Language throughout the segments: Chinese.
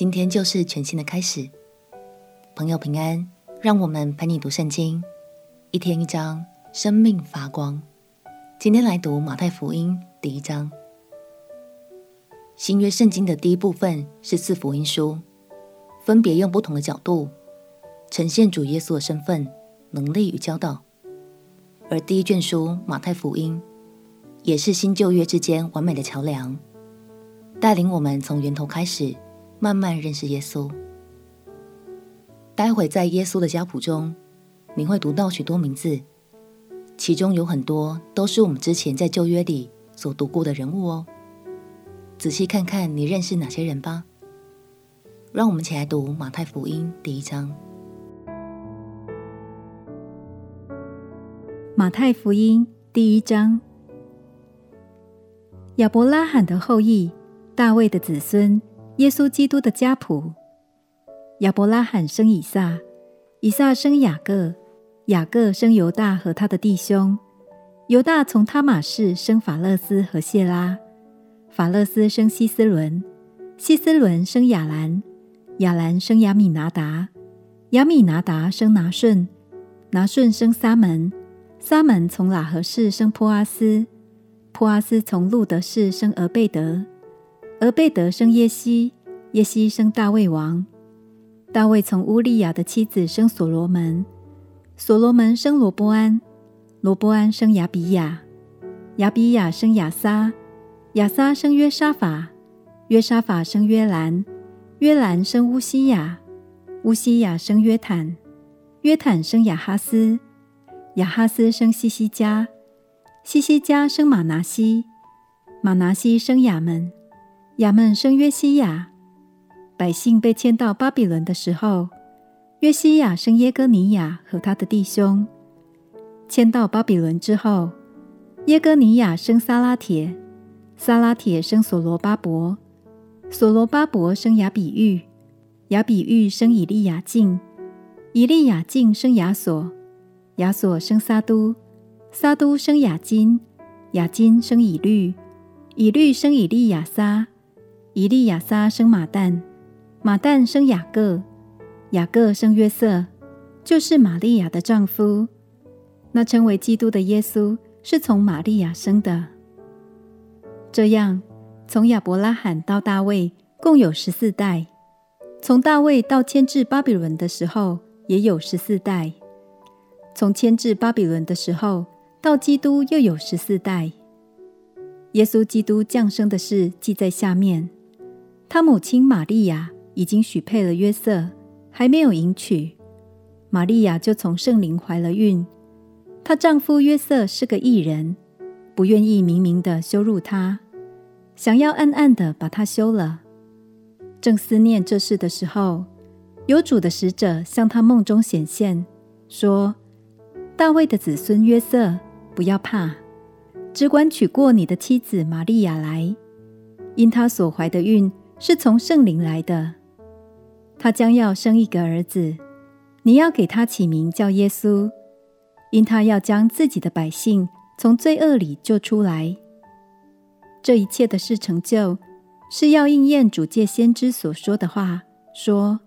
今天就是全新的开始。朋友平安，让我们陪你读圣经，一天一章，生命发光。今天来读马太福音第一章。新约圣经的第一部分是四福音书，分别用不同的角度呈现主耶稣的身份、能力与教导。而第一卷书马太福音，也是新旧约之间完美的桥梁。带领我们从源头开始，慢慢认识耶稣。待会在耶稣的家谱中，你会读到许多名字，其中有很多都是我们之前在旧约里所读过的人物哦。仔细看看，你认识哪些人吧。让我们一起来读马太福音第一章。马太福音第一章，亚伯拉罕的后裔。大卫的子孙，耶稣基督的家谱。亚伯拉罕生以撒，以撒生雅各，雅各生犹大和他的弟兄。犹大从他玛氏生法勒斯和谢拉，法勒斯生希斯伦，希斯伦生亚兰，亚兰生亚米拿达，亚米拿达生拿顺，拿顺生撒门，撒门从喇合氏生波阿斯，波阿斯从路得氏生俄贝得。俄贝德生耶西，耶西生大卫王。大卫从乌利亚的妻子生所罗门，所罗门生罗波安，罗波安生亚比亚，亚比亚生亚撒，亚撒生约沙法，约沙法生约兰，约兰生乌西雅，乌西雅生约坦，约坦生亚哈斯，亚哈斯生西西加，西西加生马拿西，马拿西生亚门。亚们生约西亚，百姓被迁到巴比伦的时候，约西亚生耶哥尼亚和他的弟兄。迁到巴比伦之后，耶哥尼亚生撒拉铁，撒拉铁生所罗巴伯，所罗巴伯生雅比喻，雅比喻生以利亚敬，以利亚敬生亚索，亚索生撒都，撒都生雅金，雅金生以律，以律生以利亚撒。以利亚撒生马但，马但生雅各，雅各生约瑟，就是玛利亚的丈夫。那称为基督的耶稣是从玛利亚生的。这样，从亚伯拉罕到大卫共有十四代，从大卫到迁至巴比伦的时候也有十四代，从迁至巴比伦的时候到基督又有十四代。耶稣基督降生的事记在下面。他母亲玛利亚已经许配了约瑟，还没有迎娶，玛利亚就从圣灵怀了孕。她丈夫约瑟是个义人，不愿意明明的羞辱她，想要暗暗的把她休了。正思念这事的时候，有主的使者向他梦中显现，说：“大卫的子孙约瑟，不要怕，只管娶过你的妻子玛利亚来，因她所怀的孕。”是从圣灵来的，他将要生一个儿子，你要给他起名叫耶稣，因他要将自己的百姓从罪恶里救出来。这一切的事成就，是要应验主借先知所说的话，说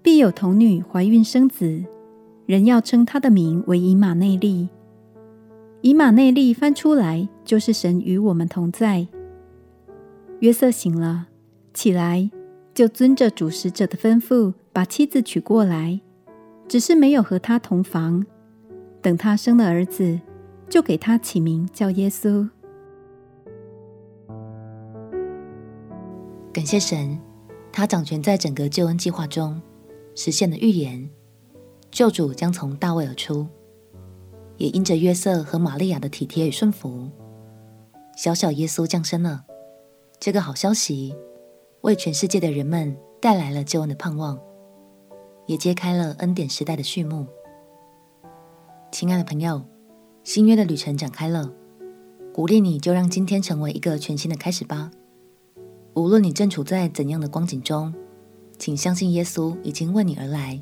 必有童女怀孕生子，人要称他的名为以马内利。以马内利翻出来就是神与我们同在。约瑟醒了。起来，就遵着主使者的吩咐，把妻子娶过来，只是没有和他同房。等他生了儿子，就给他起名叫耶稣。感谢神，他掌权在整个救恩计划中，实现了预言，救主将从大卫而出，也因着约瑟和玛利亚的体贴与顺服，小小耶稣降生了。这个好消息。为全世界的人们带来了救恩的盼望，也揭开了恩典时代的序幕。亲爱的朋友，新约的旅程展开了，鼓励你就让今天成为一个全新的开始吧。无论你正处在怎样的光景中，请相信耶稣已经为你而来，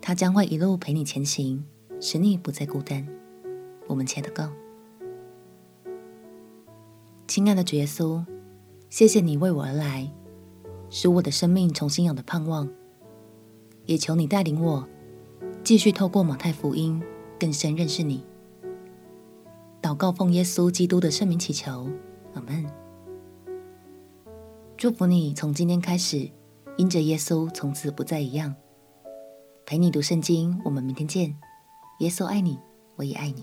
他将会一路陪你前行，使你不再孤单。我们且祷告。亲爱的主耶稣，谢谢你为我而来，使我的生命重新有了盼望。也求你带领我，继续透过马太福音更深认识你。祷告奉耶稣基督的圣名祈求，阿门。祝福你，从今天开始，因着耶稣，从此不再一样。陪你读圣经，我们明天见。耶稣爱你，我也爱你。